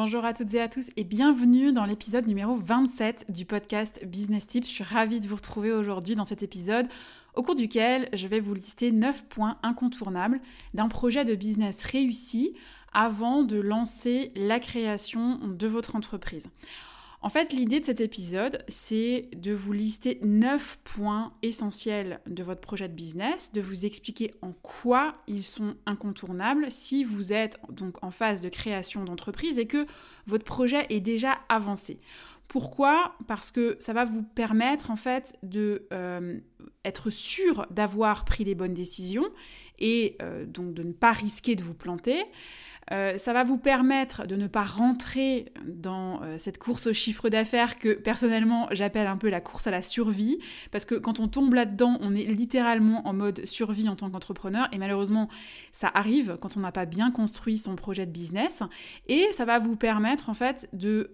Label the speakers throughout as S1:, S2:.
S1: Bonjour à toutes et à tous et bienvenue dans l'épisode numéro 27 du podcast Business Tips. Je suis ravie de vous retrouver aujourd'hui dans cet épisode au cours duquel je vais vous lister 9 points incontournables d'un projet de business réussi avant de lancer la création de votre entreprise. En fait, l'idée de cet épisode, c'est de vous lister 9 points essentiels de votre projet de business, de vous expliquer en quoi ils sont incontournables si vous êtes donc en phase de création d'entreprise et que votre projet est déjà avancé. Pourquoi? Parce que ça va vous permettre en fait de euh, être sûr d'avoir pris les bonnes décisions et euh, donc de ne pas risquer de vous planter. Euh, ça va vous permettre de ne pas rentrer dans euh, cette course au chiffre d'affaires que personnellement j'appelle un peu la course à la survie, parce que quand on tombe là-dedans, on est littéralement en mode survie en tant qu'entrepreneur, et malheureusement ça arrive quand on n'a pas bien construit son projet de business, et ça va vous permettre en fait de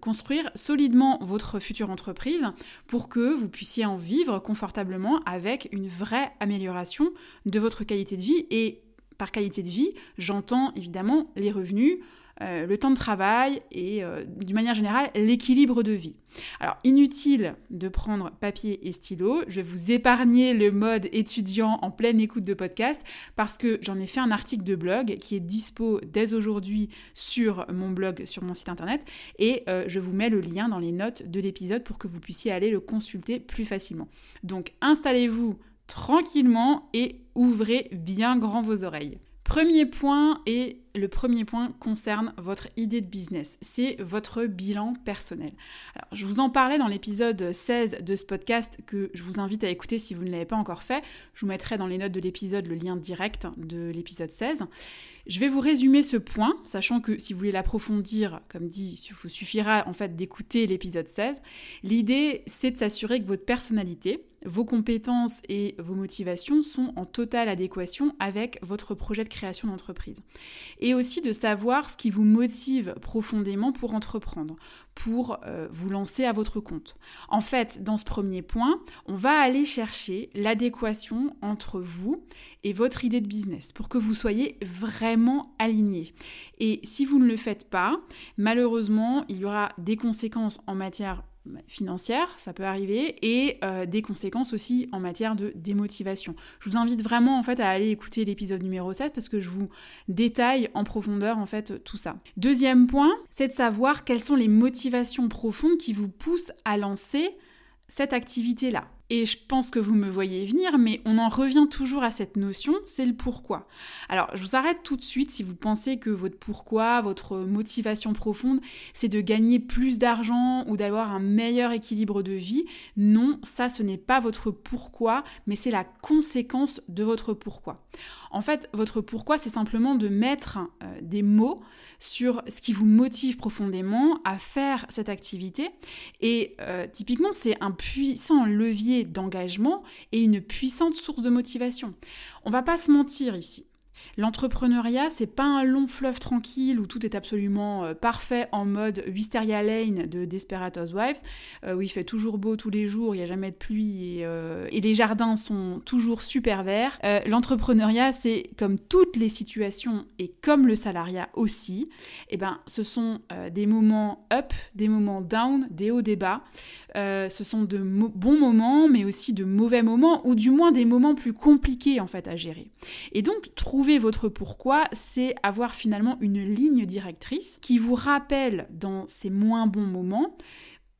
S1: construire solidement votre future entreprise pour que vous puissiez en vivre confortablement avec une vraie amélioration de votre qualité de vie et par qualité de vie, j'entends évidemment les revenus, euh, le temps de travail et euh, d'une manière générale l'équilibre de vie. Alors inutile de prendre papier et stylo, je vais vous épargner le mode étudiant en pleine écoute de podcast parce que j'en ai fait un article de blog qui est dispo dès aujourd'hui sur mon blog, sur mon site internet et euh, je vous mets le lien dans les notes de l'épisode pour que vous puissiez aller le consulter plus facilement. Donc installez-vous tranquillement et ouvrez bien grand vos oreilles. Premier point, et le premier point concerne votre idée de business, c'est votre bilan personnel. Je vous en parlais dans l'épisode 16 de ce podcast que je vous invite à écouter si vous ne l'avez pas encore fait. Je vous mettrai dans les notes de l'épisode le lien direct de l'épisode 16. Je vais vous résumer ce point, sachant que si vous voulez l'approfondir, comme dit, il vous suffira en fait d'écouter l'épisode 16. L'idée, c'est de s'assurer que votre personnalité, vos compétences et vos motivations sont en totale adéquation avec votre projet de création d'entreprise. Et aussi de savoir ce qui vous motive profondément pour entreprendre, pour euh, vous lancer à votre compte. En fait, dans ce premier point, on va aller chercher l'adéquation entre vous et votre idée de business pour que vous soyez vraiment aligné. Et si vous ne le faites pas, malheureusement, il y aura des conséquences en matière financière, ça peut arriver, et euh, des conséquences aussi en matière de démotivation. Je vous invite vraiment en fait à aller écouter l'épisode numéro 7 parce que je vous détaille en profondeur en fait tout ça. Deuxième point, c'est de savoir quelles sont les motivations profondes qui vous poussent à lancer cette activité-là. Et je pense que vous me voyez venir, mais on en revient toujours à cette notion, c'est le pourquoi. Alors, je vous arrête tout de suite si vous pensez que votre pourquoi, votre motivation profonde, c'est de gagner plus d'argent ou d'avoir un meilleur équilibre de vie. Non, ça, ce n'est pas votre pourquoi, mais c'est la conséquence de votre pourquoi. En fait, votre pourquoi, c'est simplement de mettre euh, des mots sur ce qui vous motive profondément à faire cette activité. Et euh, typiquement, c'est un puissant levier d'engagement et une puissante source de motivation. On va pas se mentir ici. L'entrepreneuriat, c'est pas un long fleuve tranquille où tout est absolument euh, parfait en mode Wisteria Lane de Desperate Housewives, euh, où il fait toujours beau tous les jours, il n'y a jamais de pluie et, euh, et, les jardins sont toujours super verts. L'entrepreneuriat, c'est comme toutes les situations et comme le salariat aussi, et eh ben, ce sont des moments up, des moments down, des hauts, des bas. ce sont de bons moments, mais aussi de mauvais moments, ou du moins des moments plus compliqués en fait à gérer. Et donc, trouver votre pourquoi, c'est avoir finalement une ligne directrice qui vous rappelle dans ces moins bons moments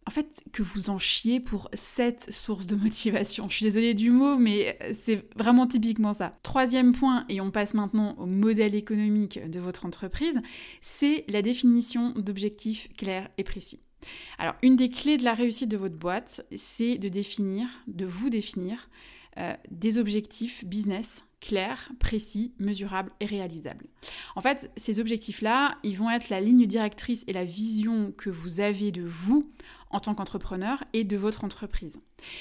S1: en fait, que vous en chiez pour cette source de motivation. Je suis désolée du mot, mais c'est vraiment typiquement ça. Troisième point, et on passe maintenant au modèle économique de votre entreprise, c'est la définition d'objectifs clairs et précis. Alors, une des clés de la réussite de votre boîte, c'est de définir, de vous définir des objectifs business clairs, précis, mesurables et réalisables. En fait, ces objectifs-là, ils vont être la ligne directrice et la vision que vous avez de vous en tant qu'entrepreneur et de votre entreprise.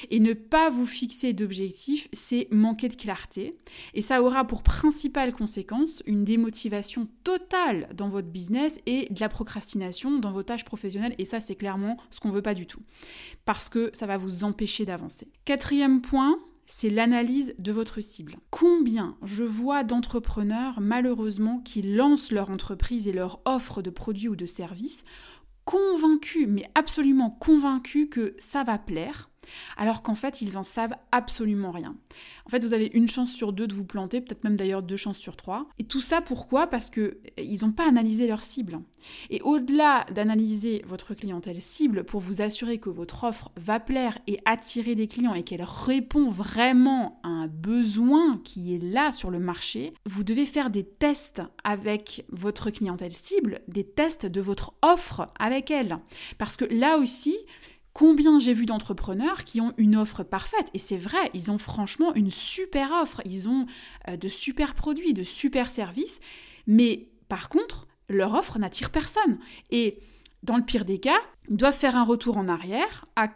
S1: Et ne pas vous fixer d'objectifs, c'est manquer de clarté. Et ça aura pour principale conséquence une démotivation totale dans votre business et de la procrastination dans vos tâches professionnelles. Et ça, c'est clairement ce qu'on ne veut pas du tout. Parce que ça va vous empêcher d'avancer. Quatrième point, c'est l'analyse de votre cible. Combien je vois d'entrepreneurs malheureusement qui lancent leur entreprise et leur offre de produits ou de services convaincus, mais absolument convaincus que ça va plaire, alors qu'en fait, ils en savent absolument rien. En fait, vous avez une chance sur deux de vous planter, peut-être même d'ailleurs deux chances sur trois. Et tout ça, pourquoi? Parce qu'ils n'ont pas analysé leur cible. Et au-delà d'analyser votre clientèle cible pour vous assurer que votre offre va plaire et attirer des clients et qu'elle répond vraiment à un besoin qui est là sur le marché, vous devez faire des tests avec votre clientèle cible, des tests de votre offre avec elle. Parce que là aussi, Combien j'ai vu d'entrepreneurs qui ont une offre parfaite. Et c'est vrai, ils ont franchement une super offre, ils ont euh, de super produits, de super services, mais par contre, leur offre n'attire personne. Et dans le pire des cas, ils doivent faire un retour en arrière, à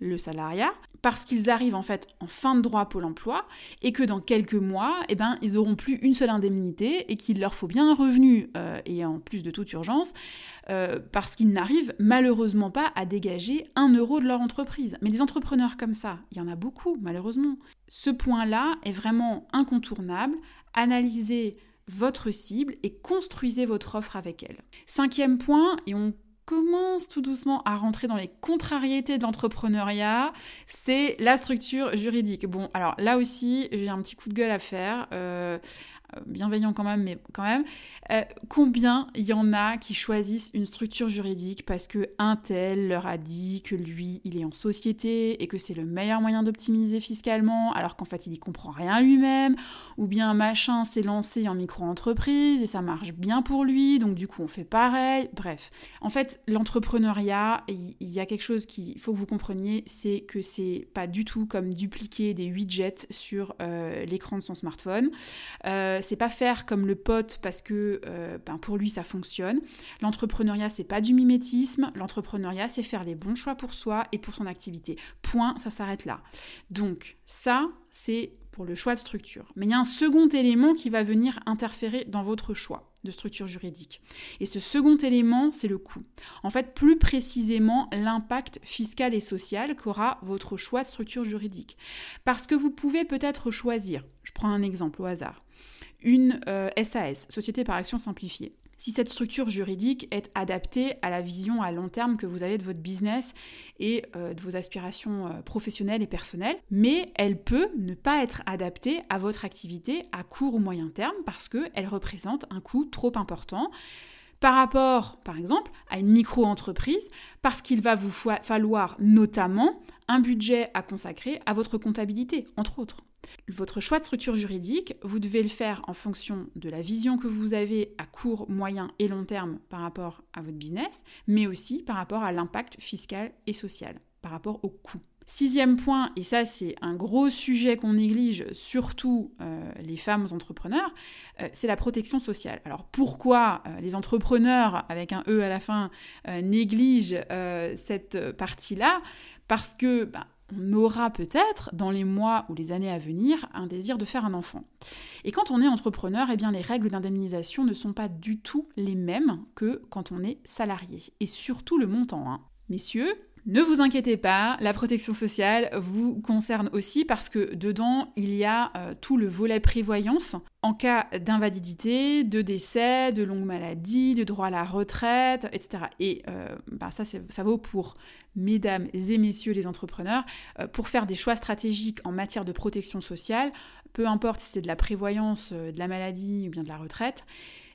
S1: le salariat, parce qu'ils arrivent en fait en fin de droit Pôle emploi et que dans quelques mois, eh ben, ils n'auront plus une seule indemnité et qu'il leur faut bien un revenu euh, et en plus de toute urgence euh, parce qu'ils n'arrivent malheureusement pas à dégager un euro de leur entreprise. Mais des entrepreneurs comme ça, il y en a beaucoup malheureusement. Ce point-là est vraiment incontournable. Analysez votre cible et construisez votre offre avec elle. Cinquième point, et on commence tout doucement à rentrer dans les contrariétés de l'entrepreneuriat, c'est la structure juridique. Bon, alors là aussi, j'ai un petit coup de gueule à faire. Euh, bienveillant quand même, mais quand même, euh, combien il y en a qui choisissent une structure juridique parce que un tel leur a dit que lui, il est en société et que c'est le meilleur moyen d'optimiser fiscalement, alors qu'en fait, il y comprend rien lui-même, ou bien machin s'est lancé en micro-entreprise et ça marche bien pour lui, donc du coup, on fait pareil. Bref, en fait, l'entrepreneuriat, il y, a quelque chose qu'il faut que vous compreniez, c'est que c'est pas du tout comme dupliquer des widgets sur euh, l'écran de son smartphone. Euh, c'est pas faire comme le pote parce que euh, ben, pour lui ça fonctionne. L'entrepreneuriat, c'est pas du mimétisme. L'entrepreneuriat, c'est faire les bons choix pour soi et pour son activité. Point, ça s'arrête là. Donc, ça, c'est pour le choix de structure. Mais il y a un second élément qui va venir interférer dans votre choix de structure juridique. Et ce second élément, c'est le coût. En fait, plus précisément, l'impact fiscal et social qu'aura votre choix de structure juridique. Parce que vous pouvez peut-être choisir, je prends un exemple au hasard, une SAS, euh, Société par Action Simplifiée. Si cette structure juridique est adaptée à la vision à long terme que vous avez de votre business et euh, de vos aspirations euh, professionnelles et personnelles, mais elle peut ne pas être adaptée à votre activité à court ou moyen terme parce qu'elle représente un coût trop important par rapport, par exemple, à une micro-entreprise, parce qu'il va vous falloir notamment un budget à consacrer à votre comptabilité, entre autres. Votre choix de structure juridique, vous devez le faire en fonction de la vision que vous avez à court, moyen et long terme par rapport à votre business, mais aussi par rapport à l'impact fiscal et social, par rapport au coût. Sixième point, et ça c'est un gros sujet qu'on néglige, surtout euh, les femmes entrepreneurs, euh, c'est la protection sociale. Alors pourquoi euh, les entrepreneurs, avec un E à la fin, négligent cette partie-là? Parce que bah, on aura peut-être, dans les mois ou les années à venir, un désir de faire un enfant. Et quand on est entrepreneur, eh bien, les règles d'indemnisation ne sont pas du tout les mêmes que quand on est salarié. Et surtout le montant. Hein. Messieurs, ne vous inquiétez pas, la protection sociale vous concerne aussi parce que dedans, il y a euh, tout le volet prévoyance en cas d'invalidité, de décès, de longue maladie, de droit à la retraite, etc. Et euh, bah, ça, ça vaut pour mesdames et messieurs les entrepreneurs, euh, pour faire des choix stratégiques en matière de protection sociale, peu importe si c'est de la prévoyance, de la maladie ou bien de la retraite,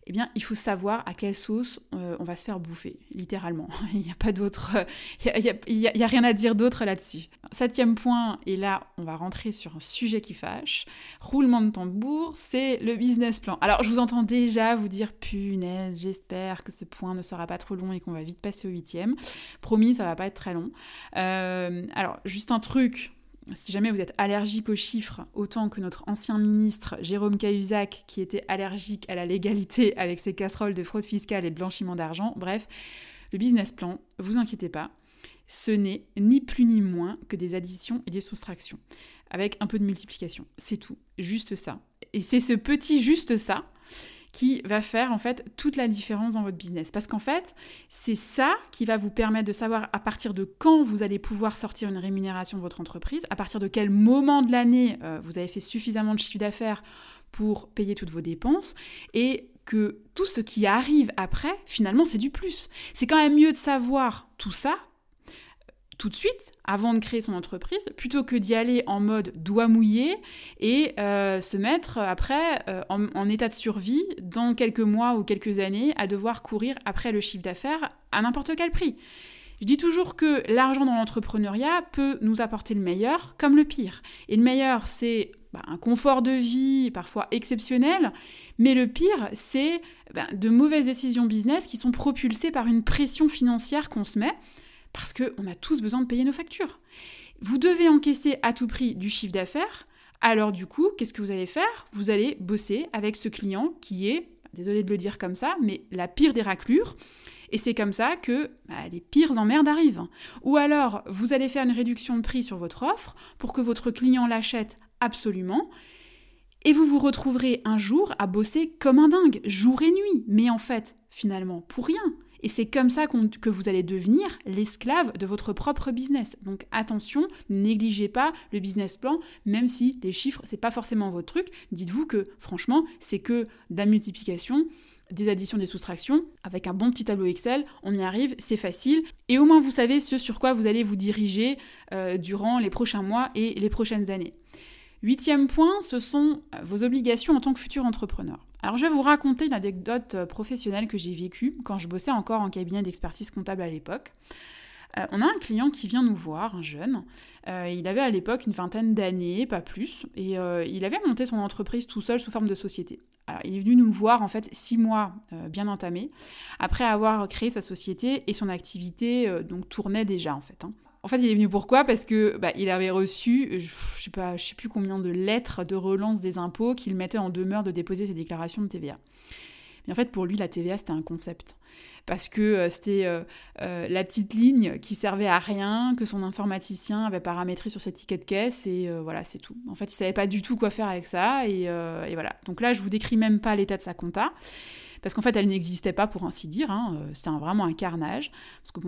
S1: eh bien, il faut savoir à quelle sauce euh, on va se faire bouffer, littéralement. il n'y a pas d'autre, il a, rien à dire d'autre là-dessus. Septième point, et là, on va rentrer sur un sujet qui fâche. Roulement de tambour, c'est le business plan. Alors, je vous entends déjà vous dire, punaise, j'espère que ce point ne sera pas trop long et qu'on va vite passer au huitième. Promis, ça va pas être très long. Euh, alors, juste un truc si jamais vous êtes allergique aux chiffres, autant que notre ancien ministre Jérôme Cahuzac, qui était allergique à la légalité avec ses casseroles de fraude fiscale et de blanchiment d'argent, bref, le business plan, vous inquiétez pas, ce n'est ni plus ni moins que des additions et des soustractions, avec un peu de multiplication. C'est tout, juste ça. Et c'est ce petit juste ça qui va faire en fait toute la différence dans votre business. Parce qu'en fait, c'est ça qui va vous permettre de savoir à partir de quand vous allez pouvoir sortir une rémunération de votre entreprise, à partir de quel moment de l'année euh, vous avez fait suffisamment de chiffre d'affaires pour payer toutes vos dépenses et que tout ce qui arrive après, finalement, c'est du plus. C'est quand même mieux de savoir tout ça tout de suite avant de créer son entreprise, plutôt que d'y aller en mode doigt mouillé et euh, se mettre après euh, en, état de survie dans quelques mois ou quelques années à devoir courir après le chiffre d'affaires à n'importe quel prix. Je dis toujours que l'argent dans l'entrepreneuriat peut nous apporter le meilleur comme le pire. Et le meilleur, c'est bah, un confort de vie parfois exceptionnel, mais le pire, c'est bah, de mauvaises décisions business qui sont propulsées par une pression financière qu'on se met parce qu'on a tous besoin de payer nos factures. Vous devez encaisser à tout prix du chiffre d'affaires. Alors du coup, qu'est-ce que vous allez faire? Vous allez bosser avec ce client qui est, désolé de le dire comme ça, mais la pire des raclures. Et c'est comme ça que bah, les pires emmerdes arrivent. Ou alors, vous allez faire une réduction de prix sur votre offre pour que votre client l'achète absolument. Et vous vous retrouverez un jour à bosser comme un dingue, jour et nuit. Mais en fait, finalement, pour rien. Et c'est comme ça que vous allez devenir l'esclave de votre propre business. Donc attention, ne négligez pas le business plan, même si les chiffres, c'est pas forcément votre truc. Dites-vous que franchement, c'est que de la multiplication, des additions, des soustractions, avec un bon petit tableau Excel, on y arrive, c'est facile. Et au moins vous savez ce sur quoi vous allez vous diriger euh, durant les prochains mois et les prochaines années. Huitième point, ce sont vos obligations en tant que futur entrepreneur. Alors je vais vous raconter une anecdote euh, professionnelle que j'ai vécue quand je bossais encore en cabinet d'expertise comptable à l'époque. Euh, on a un client qui vient nous voir, un jeune. Euh, il avait à l'époque une vingtaine d'années, pas plus, et il avait monté son entreprise tout seul sous forme de société. Alors, il est venu nous voir en fait six mois bien entamés, après avoir créé sa société et son activité donc tournait déjà en fait. Hein. En fait, il est venu pourquoi? Parce que bah, il avait reçu, je, ne sais pas, je sais plus combien de lettres de relance des impôts qu'il mettait en demeure de déposer ses déclarations de TVA. Mais en fait, pour lui, la TVA, c'était un concept. Parce que euh, c'était euh, euh, la petite ligne qui servait à rien, que son informaticien avait paramétré sur cette ticket de caisse, et voilà, c'est tout. En fait, il savait pas du tout quoi faire avec ça, et, et voilà. Donc là, je vous décris même pas l'état de sa compta parce qu'en fait, elle n'existait pas pour ainsi dire. Hein. Euh, c'était vraiment un carnage. Parce que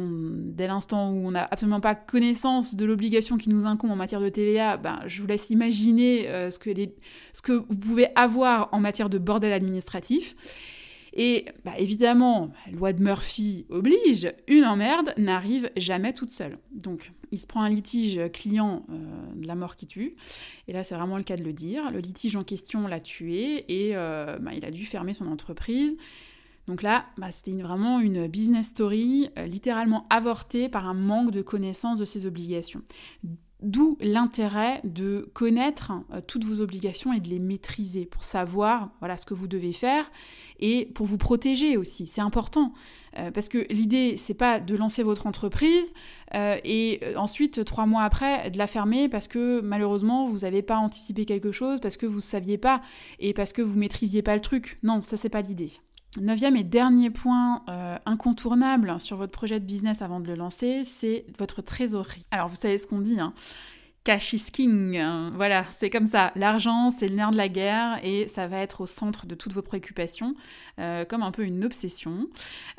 S1: dès l'instant où on n'a absolument pas connaissance de l'obligation qui nous incombe en matière de TVA, ben, je vous laisse imaginer euh, ce que vous pouvez avoir en matière de bordel administratif. Et bah, évidemment, loi de Murphy oblige, une emmerde n'arrive jamais toute seule. Donc, il se prend un litige client euh, de la mort qui tue. Et là, c'est vraiment le cas de le dire. Le litige en question l'a tué et euh, bah, il a dû fermer son entreprise. Donc là, bah, c'était vraiment une business story euh, littéralement avortée par un manque de connaissance de ses obligations. D'où l'intérêt de connaître euh, toutes vos obligations et de les maîtriser pour savoir voilà ce que vous devez faire et pour vous protéger aussi. C'est important euh, parce que l'idée c'est pas de lancer votre entreprise euh, et ensuite trois mois après de la fermer parce que malheureusement vous n'avez pas anticipé quelque chose parce que vous ne saviez pas et parce que vous maîtrisiez pas le truc. Non, ça c'est pas l'idée. Neuvième et dernier point euh, incontournable sur votre projet de business avant de le lancer, c'est votre trésorerie. Alors vous savez ce qu'on dit, hein Cash is king. Voilà, c'est comme ça. L'argent, c'est le nerf de la guerre et ça va être au centre de toutes vos préoccupations, euh, comme un peu une obsession.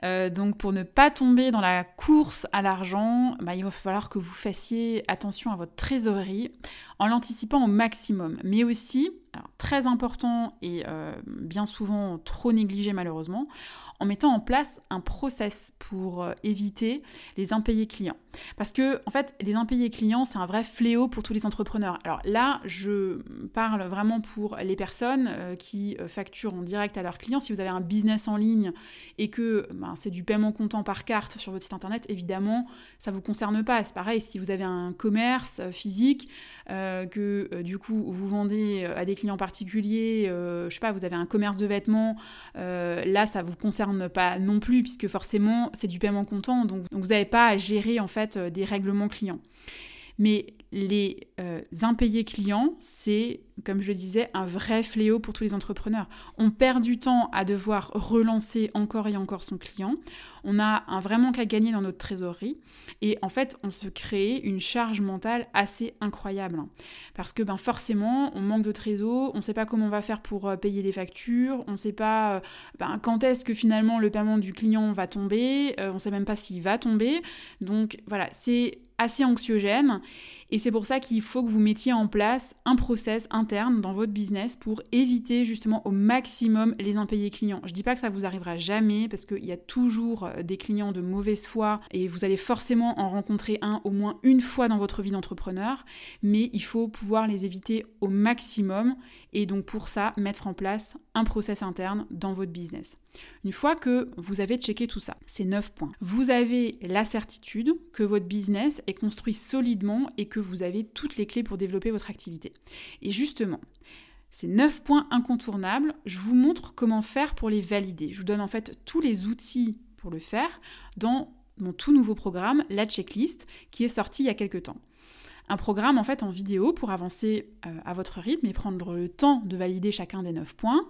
S1: Euh, donc, pour ne pas tomber dans la course à l'argent, bah, il va falloir que vous fassiez attention à votre trésorerie en l'anticipant au maximum, mais aussi très important et euh, bien souvent trop négligé malheureusement, en mettant en place un process pour euh, éviter les impayés clients. Parce que en fait, les impayés clients, c'est un vrai fléau pour tous les entrepreneurs. Alors là, je parle vraiment pour les personnes euh, qui facturent en direct à leurs clients. Si vous avez un business en ligne et que ben, c'est du paiement comptant par carte sur votre site internet, évidemment, ça ne vous concerne pas. C'est pareil si vous avez un commerce physique, que du coup vous vendez à des clients particulier, euh, je sais pas, vous avez un commerce de vêtements, euh, là ça vous concerne pas non plus puisque forcément c'est du paiement comptant, donc, vous n'avez pas à gérer en fait euh, des règlements clients. Mais les euh, impayés clients, c'est, comme je le disais, un vrai fléau pour tous les entrepreneurs. On perd du temps à devoir relancer encore et encore son client. On a un vrai manque à gagner dans notre trésorerie. Et en fait, on se crée une charge mentale assez incroyable. Parce que ben, forcément, on manque de trésor, on ne sait pas comment on va faire pour euh, payer les factures, on ne sait pas euh, ben, quand est-ce que finalement le paiement du client va tomber, on ne sait même pas s'il va tomber. Donc voilà, c'est assez anxiogène. Et c'est pour ça qu'il faut que vous mettiez en place un process dans votre business pour éviter justement au maximum les impayés clients. Je dis pas que ça vous arrivera jamais parce qu'il y a toujours euh, des clients de mauvaise foi et vous allez forcément en rencontrer un au moins une fois dans votre vie d'entrepreneur, mais il faut pouvoir les éviter au maximum et donc pour ça mettre en place un process interne dans votre business. Une fois que vous avez checké tout ça, ces 9 points, vous avez la certitude que votre business est construit solidement et que vous avez toutes les clés pour développer votre activité. Et justement, ces 9 points incontournables, je vous montre comment faire pour les valider. Je vous donne en fait tous les outils pour le faire dans mon tout nouveau programme, la checklist, qui est sorti il y a quelques temps. Un programme en fait en vidéo pour avancer euh, à votre rythme et prendre le temps de valider chacun des 9 points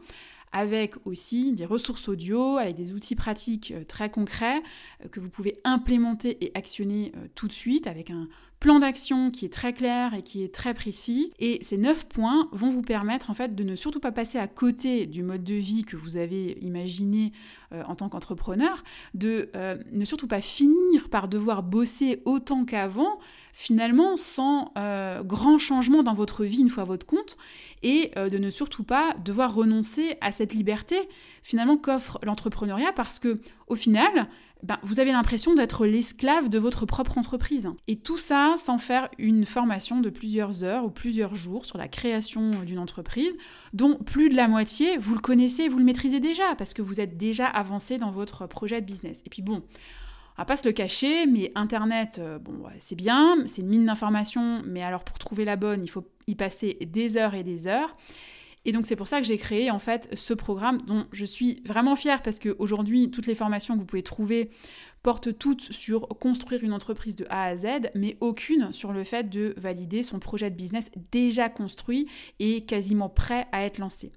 S1: avec aussi des ressources audio, avec des outils pratiques euh, très concrets euh, que vous pouvez implémenter et actionner euh, tout de suite, avec un plan d'action qui est très clair et qui est très précis. Et ces neuf points vont vous permettre en fait de ne surtout pas passer à côté du mode de vie que vous avez imaginé en tant qu'entrepreneur, de ne surtout pas finir par devoir bosser autant qu'avant, finalement sans grand changement dans votre vie une fois à votre compte, et de ne surtout pas devoir renoncer à cette liberté finalement qu'offre l'entrepreneuriat parce que au final, ben, vous avez l'impression d'être l'esclave de votre propre entreprise. Et tout ça sans faire une formation de plusieurs heures ou plusieurs jours sur la création d'une entreprise, dont plus de la moitié, vous le connaissez, vous le maîtrisez déjà, parce que vous êtes déjà avancé dans votre projet de business. Et puis bon, on va pas se le cacher, mais Internet, euh, bon, c'est bien, c'est une mine d'informations, mais alors pour trouver la bonne, il faut y passer des heures et des heures. Et donc c'est pour ça que j'ai créé en fait ce programme dont je suis vraiment fière parce qu'aujourd'hui toutes les formations que vous pouvez trouver portent toutes sur construire une entreprise de A à Z, mais aucune sur le fait de valider son projet de business déjà construit et quasiment prêt à être lancé.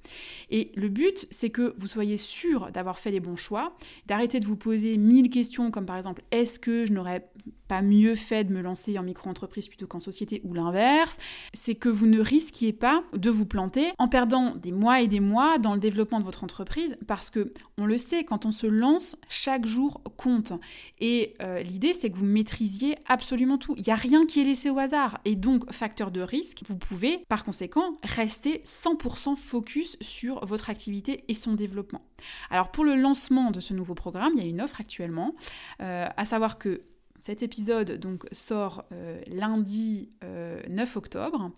S1: Et le but, c'est que vous soyez sûr d'avoir fait les bons choix, d'arrêter de vous poser mille questions comme par exemple est-ce que je n'aurais pas mieux fait de me lancer en micro-entreprise plutôt qu'en société ou l'inverse, c'est que vous ne risquiez pas de vous planter en perdant des mois et des mois dans le développement de votre entreprise parce que on le sait quand on se lance chaque jour compte et euh, l'idée, c'est que vous maîtrisiez absolument tout. Il n'y a rien qui est laissé au hasard. Et donc, facteur de risque, vous pouvez, par conséquent, rester 100% focus sur votre activité et son développement. Alors, pour le lancement de ce nouveau programme, il y a une offre actuellement, euh, à savoir que cet épisode donc sort euh, lundi 9 octobre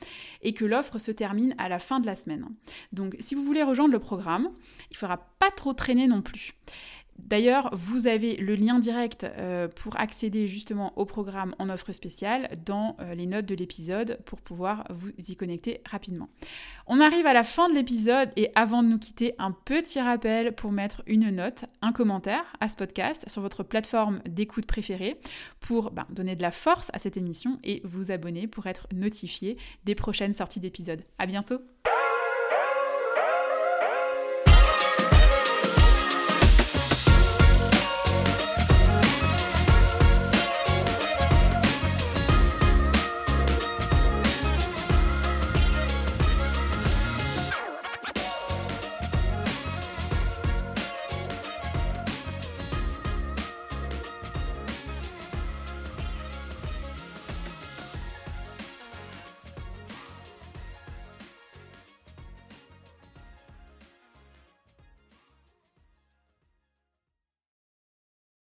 S1: et que l'offre se termine à la fin de la semaine. Donc si vous voulez rejoindre le programme, il ne faudra pas trop traîner non plus. D'ailleurs, vous avez le lien direct euh, pour accéder justement au programme en offre spéciale dans euh, les notes de l'épisode pour pouvoir vous y connecter rapidement. On arrive à la fin de l'épisode et avant de nous quitter, un petit rappel pour mettre une note, un commentaire à ce podcast sur votre plateforme d'écoute préférée pour ben, donner de la force à cette émission et vous abonner pour être notifié des prochaines sorties d'épisodes. À bientôt!